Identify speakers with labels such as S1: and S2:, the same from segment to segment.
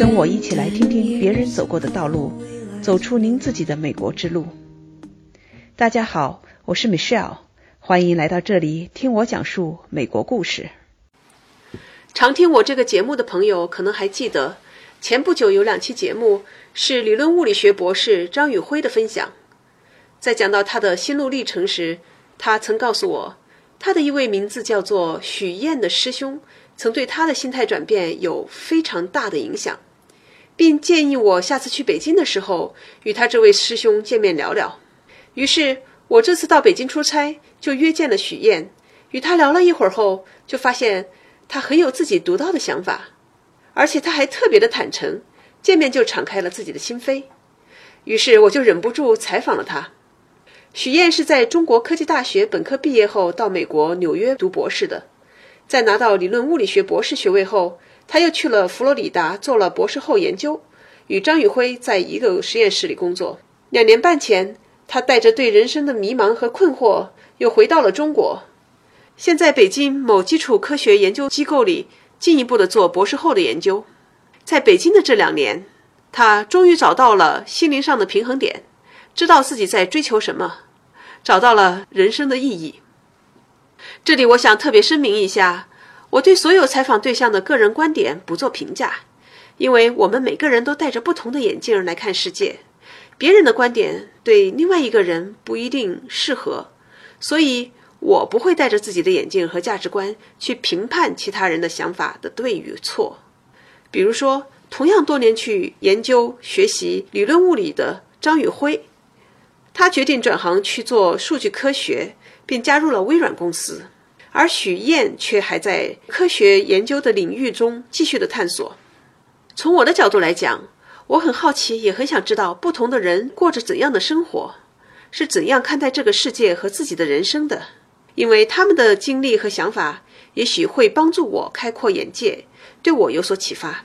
S1: 跟我一起来听听别人走过的道路，走出您自己的美国之路。大家好，我是 Michelle，欢迎来到这里听我讲述美国故事。
S2: 常听我这个节目的朋友可能还记得，前不久有两期节目是理论物理学博士张宇辉的分享。在讲到他的心路历程时，他曾告诉我，他的一位名字叫做许燕的师兄，曾对他的心态转变有非常大的影响，并建议我下次去北京的时候与他这位师兄见面聊聊。于是，我这次到北京出差，就约见了许燕，与他聊了一会儿后，就发现。他很有自己独到的想法，而且他还特别的坦诚，见面就敞开了自己的心扉。于是我就忍不住采访了他。许燕是在中国科技大学本科毕业后到美国纽约读博士的，在拿到理论物理学博士学位后，他又去了佛罗里达做了博士后研究，与张宇辉在一个实验室里工作。两年半前，他带着对人生的迷茫和困惑，又回到了中国。现在北京某基础科学研究机构里进一步的做博士后的研究，在北京的这两年，他终于找到了心灵上的平衡点，知道自己在追求什么，找到了人生的意义。这里我想特别声明一下，我对所有采访对象的个人观点不做评价，因为我们每个人都戴着不同的眼镜来看世界，别人的观点对另外一个人不一定适合，所以。我不会戴着自己的眼镜和价值观去评判其他人的想法的对与错。比如说，同样多年去研究学习理论物理的张宇辉，他决定转行去做数据科学，并加入了微软公司；而许燕却还在科学研究的领域中继续的探索。从我的角度来讲，我很好奇，也很想知道不同的人过着怎样的生活，是怎样看待这个世界和自己的人生的。因为他们的经历和想法，也许会帮助我开阔眼界，对我有所启发。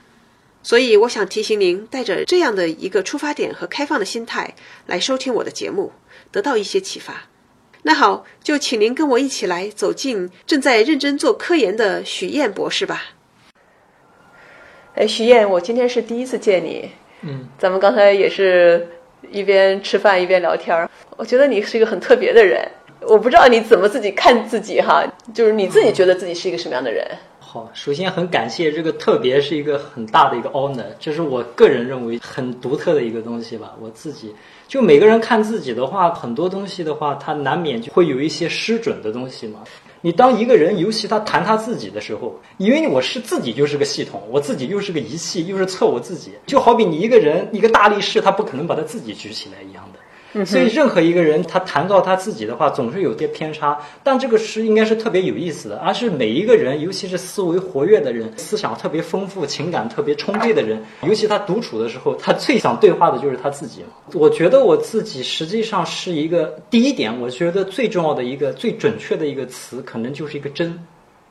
S2: 所以，我想提醒您，带着这样的一个出发点和开放的心态来收听我的节目，得到一些启发。那好，就请您跟我一起来走进正在认真做科研的许燕博士吧。哎，许燕，我今天是第一次见你。
S3: 嗯，
S2: 咱们刚才也是一边吃饭一边聊天儿。我觉得你是一个很特别的人。我不知道你怎么自己看自己哈，就是你自己觉得自己是一个什么样的人？
S3: 好，首先很感谢这个特别是一个很大的一个 honor，这是我个人认为很独特的一个东西吧。我自己就每个人看自己的话，很多东西的话，他难免就会有一些失准的东西嘛。你当一个人，尤其他谈他自己的时候，因为我是自己就是个系统，我自己又是个仪器，又是测我自己，就好比你一个人一个大力士，他不可能把他自己举起来一样的。所以，任何一个人他谈到他自己的话，总是有些偏差。但这个诗应该是特别有意思的，而是每一个人，尤其是思维活跃的人，思想特别丰富、情感特别充沛的人，尤其他独处的时候，他最想对话的就是他自己嘛。我觉得我自己实际上是一个第一点，我觉得最重要的一个、最准确的一个词，可能就是一个真。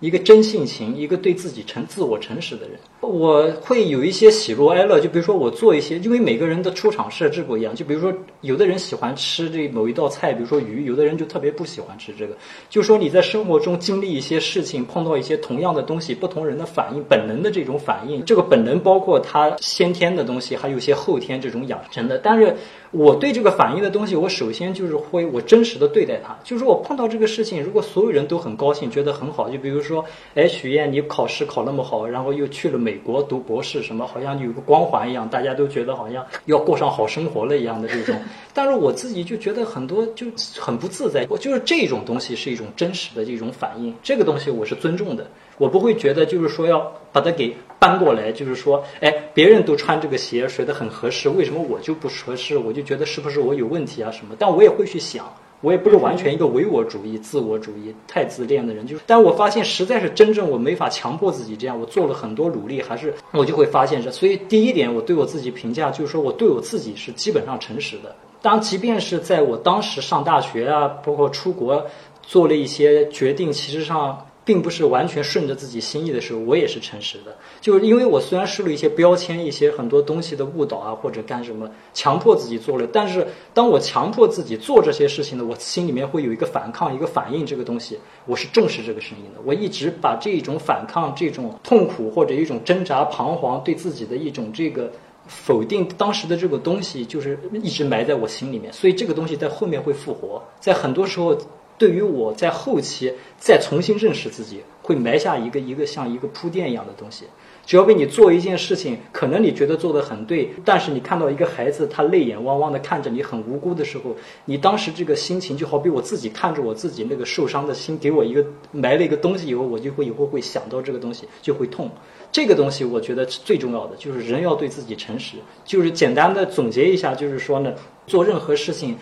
S3: 一个真性情，一个对自己诚、自我诚实的人，我会有一些喜怒哀乐。就比如说，我做一些，因为每个人的出场设置不一样。就比如说，有的人喜欢吃这某一道菜，比如说鱼；有的人就特别不喜欢吃这个。就说你在生活中经历一些事情，碰到一些同样的东西，不同人的反应，本能的这种反应，这个本能包括他先天的东西，还有一些后天这种养成的。但是我对这个反应的东西，我首先就是会我真实的对待它。就是我碰到这个事情，如果所有人都很高兴，觉得很好，就比如。说，说哎，许燕，你考试考那么好，然后又去了美国读博士，什么好像有个光环一样，大家都觉得好像要过上好生活了一样的这种。但是我自己就觉得很多就很不自在。我就是这种东西是一种真实的这种反应，这个东西我是尊重的，我不会觉得就是说要把它给搬过来，就是说，哎，别人都穿这个鞋，觉得很合适，为什么我就不合适？我就觉得是不是我有问题啊什么？但我也会去想。我也不是完全一个唯我主义、自我主义、太自恋的人，就是，但我发现实在是真正我没法强迫自己这样，我做了很多努力，还是我就会发现这。所以第一点，我对我自己评价就是说我对我自己是基本上诚实的。当即便是在我当时上大学啊，包括出国做了一些决定，其实上并不是完全顺着自己心意的时候，我也是诚实的。就是因为我虽然受了一些标签、一些很多东西的误导啊，或者干什么强迫自己做了，但是当我强迫自己做这些事情呢，我心里面会有一个反抗、一个反应。这个东西，我是重视这个声音的。我一直把这种反抗、这种痛苦或者一种挣扎、彷徨，对自己的一种这个否定，当时的这个东西，就是一直埋在我心里面。所以这个东西在后面会复活，在很多时候。对于我在后期再重新认识自己，会埋下一个一个像一个铺垫一样的东西。只要为你做一件事情，可能你觉得做的很对，但是你看到一个孩子他泪眼汪汪的看着你很无辜的时候，你当时这个心情就好比我自己看着我自己那个受伤的心，给我一个埋了一个东西以后，我就会以后会想到这个东西就会痛。这个东西我觉得是最重要的，就是人要对自己诚实。就是简单的总结一下，就是说呢，做任何事情。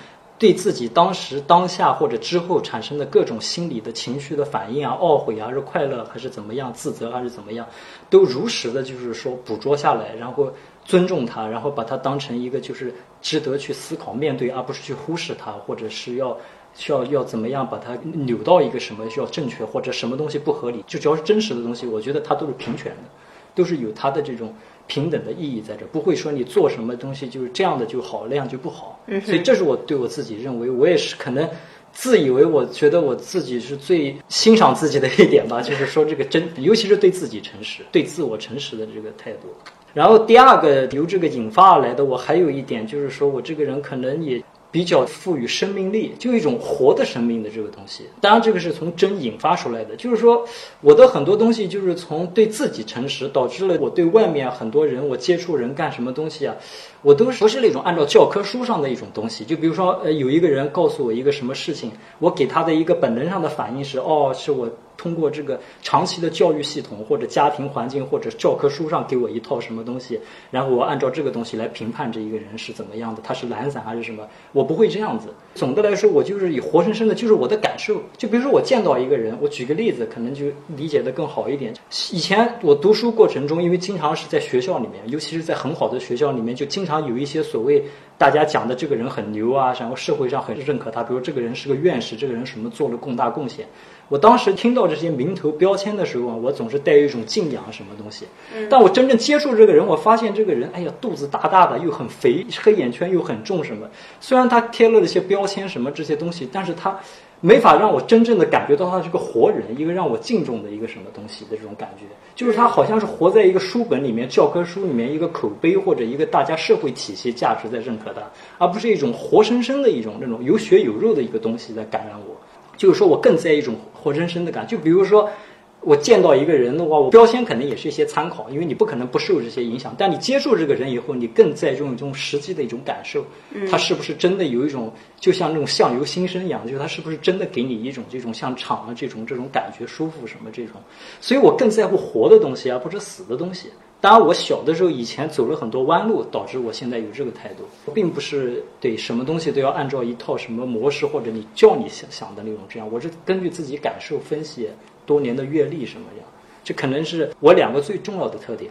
S3: 对自己当时当下或者之后产生的各种心理的情绪的反应啊，懊悔啊，是快乐还是怎么样，自责还是怎么样，都如实的，就是说捕捉下来，然后尊重它，然后把它当成一个就是值得去思考面对，而不是去忽视它，或者是要需要要怎么样把它扭到一个什么需要正确或者什么东西不合理，就只要是真实的东西，我觉得它都是平权的，都是有它的这种。平等的意义在这，不会说你做什么东西就是这样的就好，那样就不好。所以这是我对我自己认为，我也是可能自以为我觉得我自己是最欣赏自己的一点吧，就是说这个真，尤其是对自己诚实，对自我诚实的这个态度。然后第二个由这个引发而来的，我还有一点就是说我这个人可能也。比较赋予生命力，就一种活的生命的这个东西。当然，这个是从真引发出来的。就是说，我的很多东西就是从对自己诚实，导致了我对外面很多人，我接触人干什么东西啊，我都是不是那种按照教科书上的一种东西。就比如说，呃，有一个人告诉我一个什么事情，我给他的一个本能上的反应是，哦，是我。通过这个长期的教育系统，或者家庭环境，或者教科书上给我一套什么东西，然后我按照这个东西来评判这一个人是怎么样的，他是懒散还是什么？我不会这样子。总的来说，我就是以活生生的，就是我的感受。就比如说我见到一个人，我举个例子，可能就理解的更好一点。以前我读书过程中，因为经常是在学校里面，尤其是在很好的学校里面，就经常有一些所谓。大家讲的这个人很牛啊，然后社会上很认可他，比如这个人是个院士，这个人什么做了重大贡献。我当时听到这些名头标签的时候啊，我总是带有一种敬仰什么东西。但我真正接触这个人，我发现这个人，哎呀，肚子大大的，又很肥，黑眼圈又很重，什么。虽然他贴了那些标签什么这些东西，但是他。没法让我真正的感觉到他是个活人，一个让我敬重的一个什么东西的这种感觉，就是他好像是活在一个书本里面、教科书里面一个口碑或者一个大家社会体系价值在认可他，而不是一种活生生的一种那种有血有肉的一个东西在感染我。就是说我更在意一种活生生的感，就比如说。我见到一个人的话，我标签肯定也是一些参考，因为你不可能不受这些影响。但你接触这个人以后，你更在这种这种实际的一种感受，他是不是真的有一种就像那种相由心生一样，就是他是不是真的给你一种这种像场的这种这种感觉舒服什么这种。所以我更在乎活的东西而不是死的东西。当然，我小的时候以前走了很多弯路，导致我现在有这个态度，并不是对什么东西都要按照一套什么模式或者你叫你想想的那种这样。我是根据自己感受分析。多年的阅历什么样，这可能是我两个最重要的特点。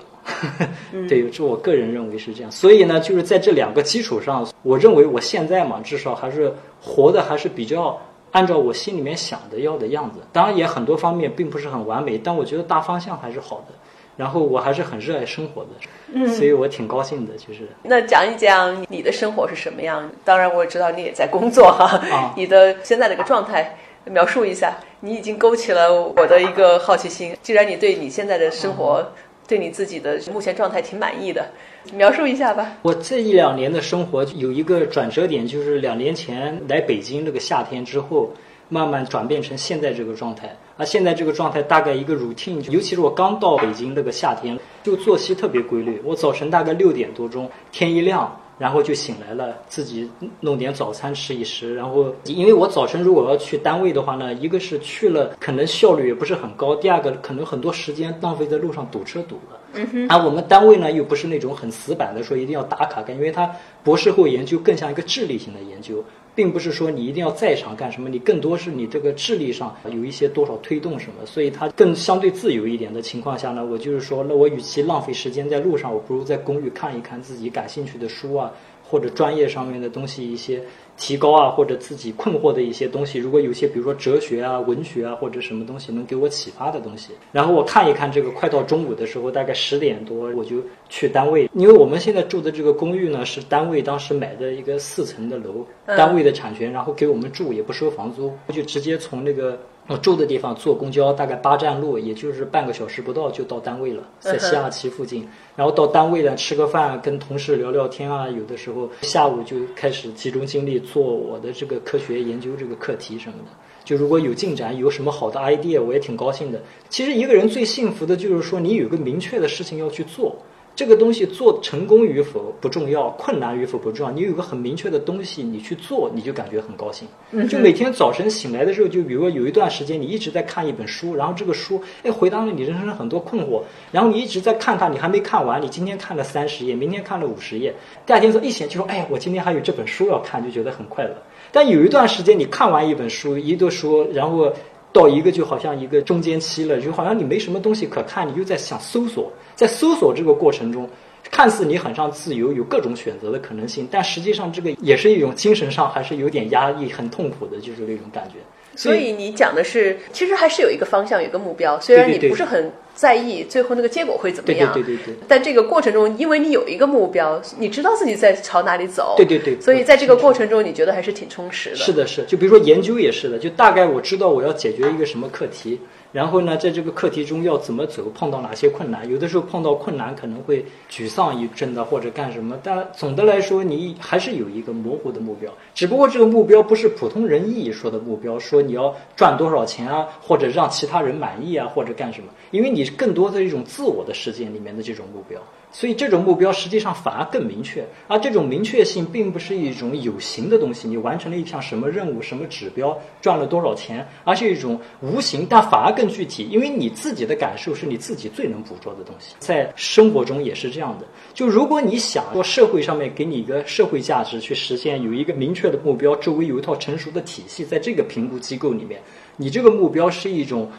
S3: 对，这我个人认为是这样。所以呢，就是在这两个基础上，我认为我现在嘛，至少还是活的还是比较按照我心里面想的要的样子。当然，也很多方面并不是很完美，但我觉得大方向还是好的。然后我还是很热爱生活的，嗯，所以我挺高兴的。就是
S2: 那讲一讲你的生活是什么样？当然，我也知道你也在工作哈。啊，你的现在的一个状态。描述一下，你已经勾起了我的一个好奇心。既然你对你现在的生活，对你自己的目前状态挺满意的，描述一下吧。
S3: 我这一两年的生活有一个转折点，就是两年前来北京这个夏天之后，慢慢转变成现在这个状态。而，现在这个状态大概一个 routine，尤其是我刚到北京那个夏天，就作息特别规律。我早晨大概六点多钟，天一亮。然后就醒来了，自己弄点早餐吃一吃。然后，因为我早晨如果要去单位的话呢，一个是去了，可能效率也不是很高；第二个，可能很多时间浪费在路上堵车堵了。嗯哼。而我们单位呢，又不是那种很死板的说一定要打卡干，因为它博士后研究更像一个智力型的研究。并不是说你一定要在场干什么，你更多是你这个智力上有一些多少推动什么，所以它更相对自由一点的情况下呢，我就是说，那我与其浪费时间在路上，我不如在公寓看一看自己感兴趣的书啊。或者专业上面的东西一些提高啊，或者自己困惑的一些东西，如果有些比如说哲学啊、文学啊或者什么东西能给我启发的东西，然后我看一看这个，快到中午的时候，大概十点多我就去单位，因为我们现在住的这个公寓呢是单位当时买的一个四层的楼，单位的产权，然后给我们住也不收房租，我就直接从那个。我住的地方坐公交大概八站路，也就是半个小时不到就到单位了，在西亚旗附近。然后到单位呢吃个饭，跟同事聊聊天啊。有的时候下午就开始集中精力做我的这个科学研究这个课题什么的。就如果有进展，有什么好的 idea，我也挺高兴的。其实一个人最幸福的就是说你有个明确的事情要去做。这个东西做成功与否不重要，困难与否不重要。你有个很明确的东西，你去做，你就感觉很高兴。就每天早晨醒来的时候，就比如说有一段时间你一直在看一本书，然后这个书哎回答了你人生的很多困惑，然后你一直在看它，你还没看完，你今天看了三十页，明天看了五十页，第二天早一醒就说哎，我今天还有这本书要看，就觉得很快乐。但有一段时间你看完一本书，一个书，然后。到一个就好像一个中间期了，就好像你没什么东西可看，你又在想搜索，在搜索这个过程中，看似你很上自由，有各种选择的可能性，但实际上这个也是一种精神上还是有点压抑、很痛苦的，就是那种感觉。
S2: 所以你讲的是，其实还是有一个方向，有一个目标，虽然你不是很。在意最后那个结果会怎么样？
S3: 对对对对对。
S2: 但这个过程中，因为你有一个目标，你知道自己在朝哪里走。
S3: 对对对。
S2: 所以在这个过程中，你觉得还是挺充实的。
S3: 是的，是。就比如说研究也是的，就大概我知道我要解决一个什么课题，然后呢，在这个课题中要怎么走，碰到哪些困难。有的时候碰到困难可能会沮丧一阵的，或者干什么。但总的来说，你还是有一个模糊的目标。只不过这个目标不是普通人意义说的目标，说你要赚多少钱啊，或者让其他人满意啊，或者干什么。因为你更多的一种。自我的世界里面的这种目标，所以这种目标实际上反而更明确。而这种明确性并不是一种有形的东西，你完成了一项什么任务、什么指标、赚了多少钱，而是一种无形但反而更具体。因为你自己的感受是你自己最能捕捉的东西，在生活中也是这样的。就如果你想说社会上面给你一个社会价值去实现，有一个明确的目标，周围有一套成熟的体系，在这个评估机构里面，你这个目标是一种。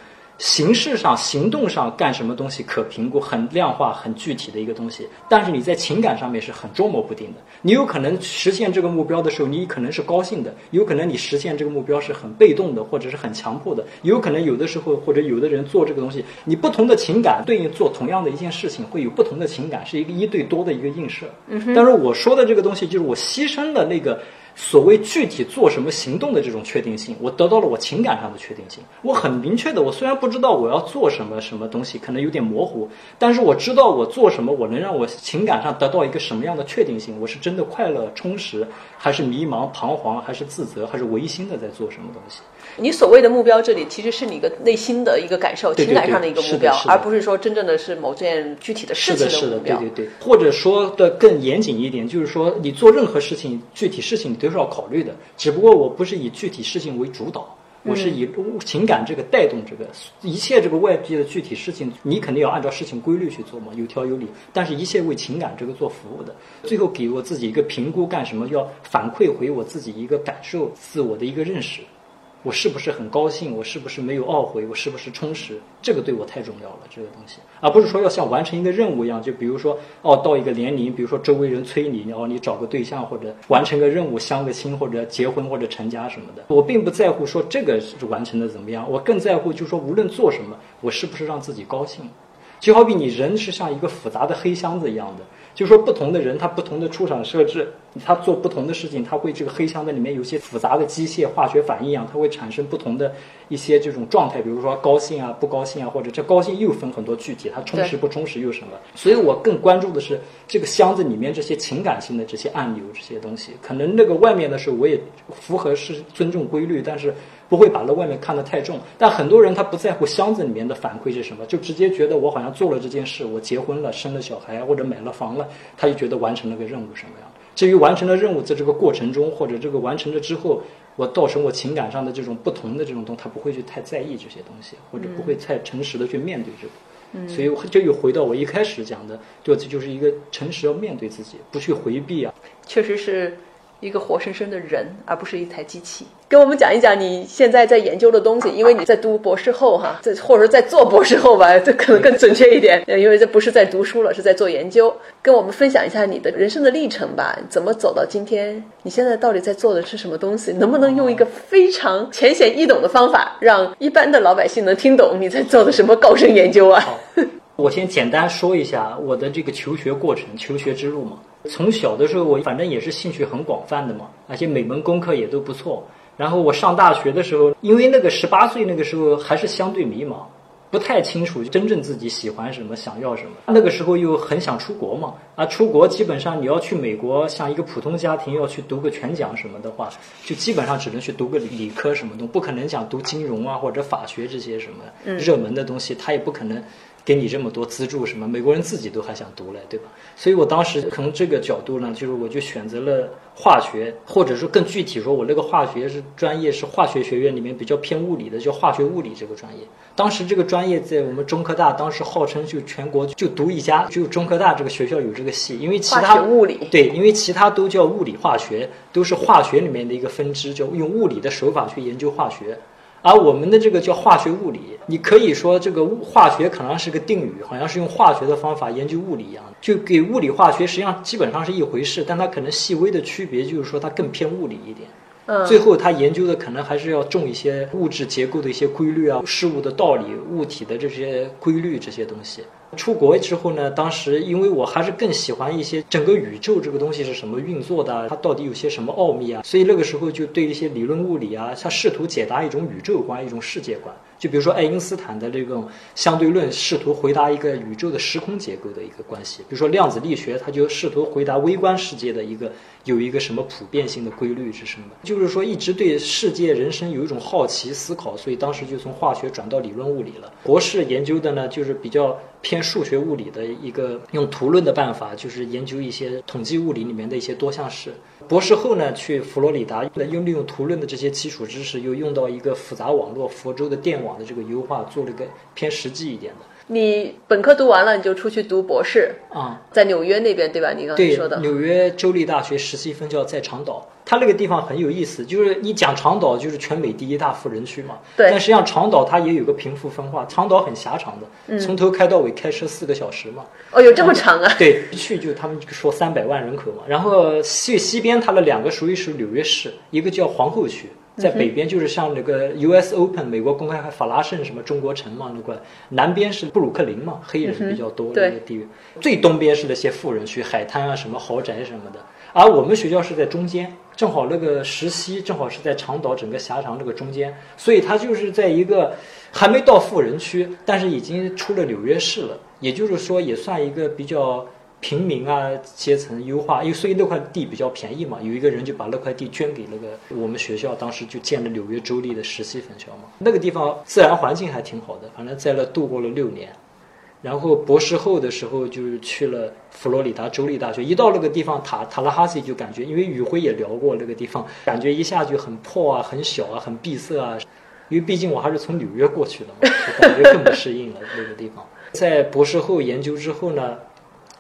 S3: 形式上、行动上干什么东西可评估、很量化、很具体的一个东西，但是你在情感上面是很捉摸不定的。你有可能实现这个目标的时候，你可能是高兴的；有可能你实现这个目标是很被动的，或者是很强迫的；有可能有的时候或者有的人做这个东西，你不同的情感对应做同样的一件事情，会有不同的情感，是一个一对多的一个映射。但是我说的这个东西，就是我牺牲了那个。所谓具体做什么行动的这种确定性，我得到了我情感上的确定性。我很明确的，我虽然不知道我要做什么什么东西，可能有点模糊，但是我知道我做什么，我能让我情感上得到一个什么样的确定性。我是真的快乐充实，还是迷茫彷徨，还是自责，还是违心的在做什么东西？
S2: 你所谓的目标，这里其实是你一个内心的一个感受，情感上的一个目标，而不是说真正的是某件具体的事情
S3: 的
S2: 目标。
S3: 对对对，或者说的更严谨一点，就是说你做任何事情，具体事情你都是要考虑的。只不过我不是以具体事情为主导，我是以情感这个带动这个一切这个外界的具体事情，你肯定要按照事情规律去做嘛，有条有理。但是一切为情感这个做服务的，最后给我自己一个评估，干什么？要反馈回我自己一个感受，自我的一个认识。我是不是很高兴？我是不是没有懊悔？我是不是充实？这个对我太重要了，这个东西，而不是说要像完成一个任务一样。就比如说，哦，到一个年龄，比如说周围人催你，然后你找个对象或者完成个任务，相个亲或者结婚或者成家什么的。我并不在乎说这个是完成的怎么样，我更在乎就是说无论做什么，我是不是让自己高兴。就好比你人是像一个复杂的黑箱子一样的。就说不同的人，他不同的出厂设置，他做不同的事情，他会这个黑箱子里面有些复杂的机械化学反应啊，它会产生不同的一些这种状态，比如说高兴啊、不高兴啊，或者这高兴又分很多具体，它充实不充实又什么？所以我更关注的是这个箱子里面这些情感性的这些按钮这些东西。可能那个外面的时候我也符合是尊重规律，但是。不会把那外面看得太重，但很多人他不在乎箱子里面的反馈是什么，就直接觉得我好像做了这件事，我结婚了，生了小孩或者买了房了，他就觉得完成了个任务什么样。至于完成了任务，在这个过程中或者这个完成了之后，我造成我情感上的这种不同的这种东西，他不会去太在意这些东西，或者不会太诚实的去面对这个。嗯，所以就又回到我一开始讲的，对，这就是一个诚实要面对自己，不去回避啊。
S2: 确实是。一个活生生的人，而不是一台机器。跟我们讲一讲你现在在研究的东西，因为你在读博士后哈，在或者说在做博士后吧，这可能更准确一点，因为这不是在读书了，是在做研究。跟我们分享一下你的人生的历程吧，怎么走到今天？你现在到底在做的是什么东西？能不能用一个非常浅显易懂的方法，让一般的老百姓能听懂你在做的什么高深研究啊？
S3: 我先简单说一下我的这个求学过程、求学之路嘛。从小的时候，我反正也是兴趣很广泛的嘛，而且每门功课也都不错。然后我上大学的时候，因为那个十八岁那个时候还是相对迷茫，不太清楚真正自己喜欢什么、想要什么。那个时候又很想出国嘛，啊，出国基本上你要去美国，像一个普通家庭要去读个全奖什么的话，就基本上只能去读个理科什么的，不可能想读金融啊或者法学这些什么热门的东西，他也不可能。给你这么多资助什么？美国人自己都还想读嘞，对吧？所以我当时从这个角度呢，就是我就选择了化学，或者说更具体说，我那个化学是专业是化学学院里面比较偏物理的，叫化学物理这个专业。当时这个专业在我们中科大，当时号称就全国就读一家，只有中科大这个学校有这个系，因为其他
S2: 物理
S3: 对，因为其他都叫物理化学，都是化学里面的一个分支，叫用物理的手法去研究化学。而我们的这个叫化学物理，你可以说这个物化学可能是个定语，好像是用化学的方法研究物理一样，就给物理化学实际上基本上是一回事，但它可能细微的区别就是说它更偏物理一点。最后他研究的可能还是要重一些物质结构的一些规律啊，事物的道理，物体的这些规律这些东西。出国之后呢，当时因为我还是更喜欢一些整个宇宙这个东西是什么运作的，它到底有些什么奥秘啊，所以那个时候就对一些理论物理啊，他试图解答一种宇宙观、一种世界观。就比如说爱因斯坦的这种相对论，试图回答一个宇宙的时空结构的一个关系；比如说量子力学，它就试图回答微观世界的一个有一个什么普遍性的规律是什么。就是说，一直对世界、人生有一种好奇思考，所以当时就从化学转到理论物理了。博士研究的呢，就是比较偏数学物理的一个用图论的办法，就是研究一些统计物理里面的一些多项式。博士后呢，去佛罗里达，用利用图论的这些基础知识，又用到一个复杂网络佛州的电网的这个优化，做了一个偏实际一点的。
S2: 你本科读完了，你就出去读博士
S3: 啊，
S2: 在纽约那边对吧？你刚才说的
S3: 纽约州立大学实习分校在长岛，它那个地方很有意思，就是你讲长岛就是全美第一大富人区嘛，
S2: 对。
S3: 但实际上长岛它也有个贫富分化，长岛很狭长的，从头开到尾开车四个小时嘛。
S2: 哦，有这么长啊？
S3: 对，去就他们说三百万人口嘛，然后西西边它的两个属于是纽约市，一个叫皇后区。在北边就是像那个 U.S. Open 美国公开法拉盛什么中国城嘛那个，南边是布鲁克林嘛，黑人比较多的一个地域，最东边是那些富人区，海滩啊什么豪宅什么的，而我们学校是在中间，正好那个石溪正好是在长岛整个狭长这个中间，所以它就是在一个还没到富人区，但是已经出了纽约市了，也就是说也算一个比较。平民啊，阶层优化，因为所以那块地比较便宜嘛，有一个人就把那块地捐给那个我们学校，当时就建了纽约州立的实习分校嘛。那个地方自然环境还挺好的，反正在那度过了六年。然后博士后的时候就是去了佛罗里达州立大学，一到那个地方塔塔拉哈西就感觉，因为宇辉也聊过那个地方，感觉一下就很破啊，很小啊，很闭塞啊。因为毕竟我还是从纽约过去的嘛，就感觉更不适应了那个地方。在博士后研究之后呢？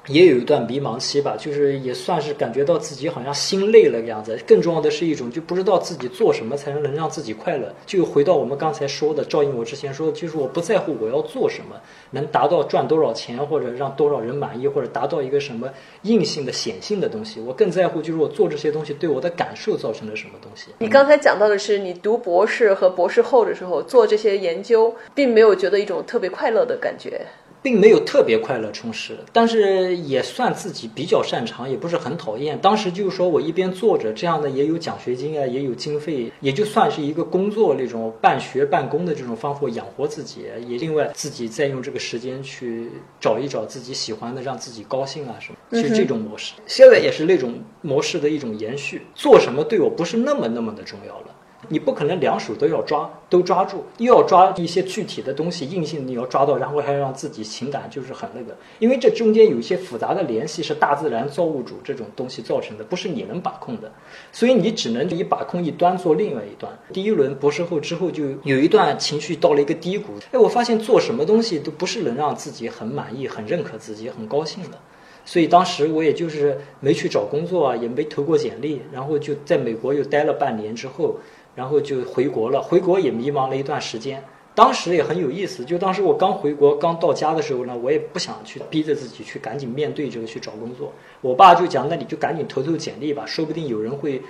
S3: 也有一段迷茫期吧，就是也算是感觉到自己好像心累了个样子。更重要的是一种就不知道自己做什么才能能让自己快乐。就回到我们刚才说的，照应我之前说，的，就是我不在乎我要做什么，能达到赚多少钱或者让多少人满意，或者达到一个什么硬性的显性的东西。我更在乎就是我做这些东西对我的感受造成了什么东西。
S2: 你刚才讲到的是你读博士和博士后的时候做这些研究，并没有觉得一种特别快乐的感觉。
S3: 并没有特别快乐充实，但是也算自己比较擅长，也不是很讨厌。当时就是说我一边做着这样的，也有奖学金啊，也有经费，也就算是一个工作那种半学半工的这种方法养活自己，也另外自己再用这个时间去找一找自己喜欢的，让自己高兴啊什么，其实这种模式现在也是那种模式的一种延续。做什么对我不是那么那么的重要了。你不可能两手都要抓，都抓住，又要抓一些具体的东西，硬性你要抓到，然后还要让自己情感就是很那个，因为这中间有一些复杂的联系是大自然造物主这种东西造成的，不是你能把控的，所以你只能以把控一端做另外一端。第一轮博士后之后就有一段情绪到了一个低谷，哎，我发现做什么东西都不是能让自己很满意、很认可自己、很高兴的。所以当时我也就是没去找工作啊，也没投过简历，然后就在美国又待了半年之后，然后就回国了。回国也迷茫了一段时间，当时也很有意思。就当时我刚回国刚到家的时候呢，我也不想去逼着自己去赶紧面对这个去找工作。我爸就讲，那你就赶紧投投简历吧，说不定有人会。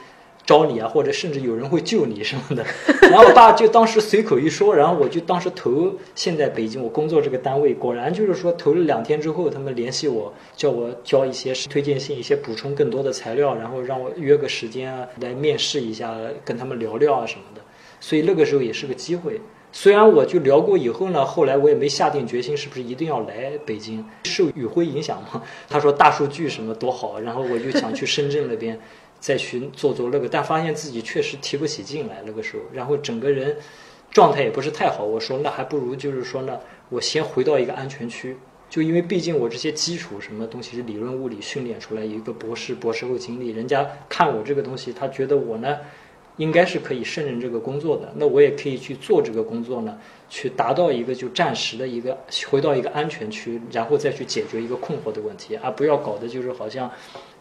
S3: 招你啊，或者甚至有人会救你什么的。然后我爸就当时随口一说，然后我就当时投现在北京我工作这个单位，果然就是说投了两天之后，他们联系我，叫我交一些推荐信，一些补充更多的材料，然后让我约个时间啊来面试一下，跟他们聊聊啊什么的。所以那个时候也是个机会。虽然我就聊过以后呢，后来我也没下定决心是不是一定要来北京。受宇辉影响嘛，他说大数据什么多好，然后我就想去深圳那边。再去做做那个，但发现自己确实提不起劲来。那个时候，然后整个人状态也不是太好。我说，那还不如就是说呢，我先回到一个安全区。就因为毕竟我这些基础什么东西是理论物理训练出来，一个博士、博士后经历，人家看我这个东西，他觉得我呢应该是可以胜任这个工作的。那我也可以去做这个工作呢，去达到一个就暂时的一个回到一个安全区，然后再去解决一个困惑的问题，而不要搞的就是好像。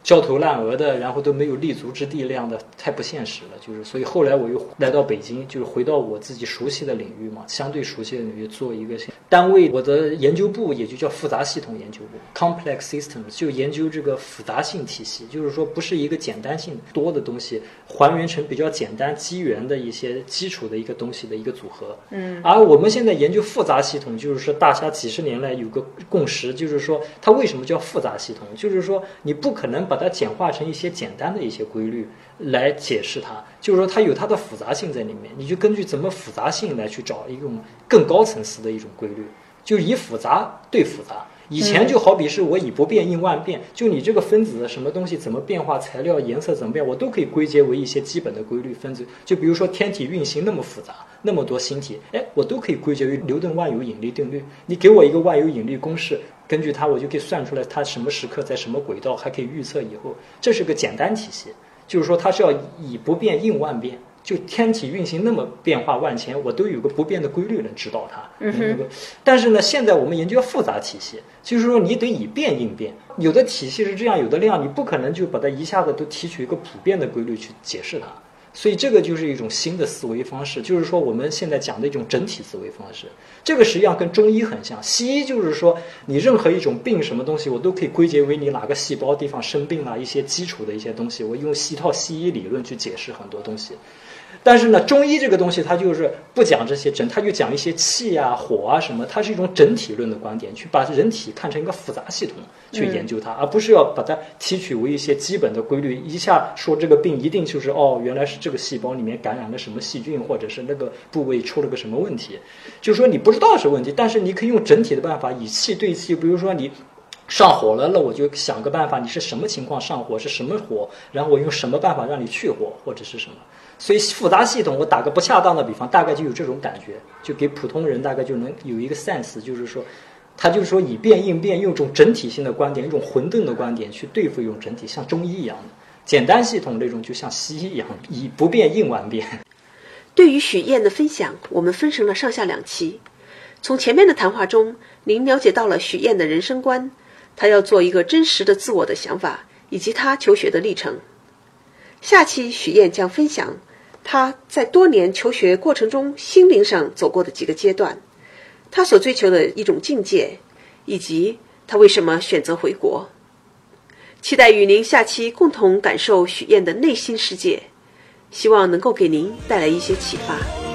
S3: 焦头烂额的，然后都没有立足之地那样的，太不现实了。就是，所以后来我又来到北京，就是回到我自己熟悉的领域嘛，相对熟悉的领域做一个单位。我的研究部也就叫复杂系统研究部 （Complex Systems），就研究这个复杂性体系，就是说不是一个简单性多的东西，还原成比较简单机缘的一些基础的一个东西的一个组合。
S2: 嗯。
S3: 而我们现在研究复杂系统，就是说大家几十年来有个共识，就是说它为什么叫复杂系统？就是说你不可能。把它简化成一些简单的一些规律来解释它，就是说它有它的复杂性在里面，你就根据怎么复杂性来去找一种更高层次的一种规律，就以复杂对复杂。以前就好比是我以不变应万变，就你这个分子什么东西怎么变化，材料颜色怎么变，我都可以归结为一些基本的规律分子。就比如说天体运行那么复杂，那么多星体，哎，我都可以归结于牛顿万有引力定律。你给我一个万有引力公式。根据它，我就可以算出来它什么时刻在什么轨道，还可以预测以后。这是个简单体系，就是说它是要以不变应万变。就天体运行那么变化万千，我都有个不变的规律能指导它。
S2: 嗯
S3: 但是呢，现在我们研究复杂体系，就是说你得以变应变。有的体系是这样，有的那样，你不可能就把它一下子都提取一个普遍的规律去解释它。所以这个就是一种新的思维方式，就是说我们现在讲的一种整体思维方式。这个实际上跟中医很像，西医就是说你任何一种病什么东西，我都可以归结为你哪个细胞地方生病了，一些基础的一些东西，我用一套西医理论去解释很多东西。但是呢，中医这个东西它就是不讲这些整，它就讲一些气啊、火啊什么，它是一种整体论的观点，去把人体看成一个复杂系统去研究它，而不是要把它提取为一些基本的规律，一下说这个病一定就是哦，原来是这个细胞里面感染了什么细菌，或者是那个部位出了个什么问题，就说你不知道是问题，但是你可以用整体的办法，以气对气，比如说你。上火了，那我就想个办法，你是什么情况上火，是什么火，然后我用什么办法让你去火，或者是什么。所以复杂系统，我打个不恰当的比方，大概就有这种感觉，就给普通人大概就能有一个 sense，就是说，他就是说以变应变，用一种整体性的观点，一种混沌的观点去对付一种整体，像中医一样的简单系统那种，就像西医一样，以不变应万变。
S2: 对于许燕的分享，我们分成了上下两期。从前面的谈话中，您了解到了许燕的人生观。他要做一个真实的自我的想法，以及他求学的历程。下期许燕将分享他在多年求学过程中心灵上走过的几个阶段，他所追求的一种境界，以及他为什么选择回国。期待与您下期共同感受许燕的内心世界，希望能够给您带来一些启发。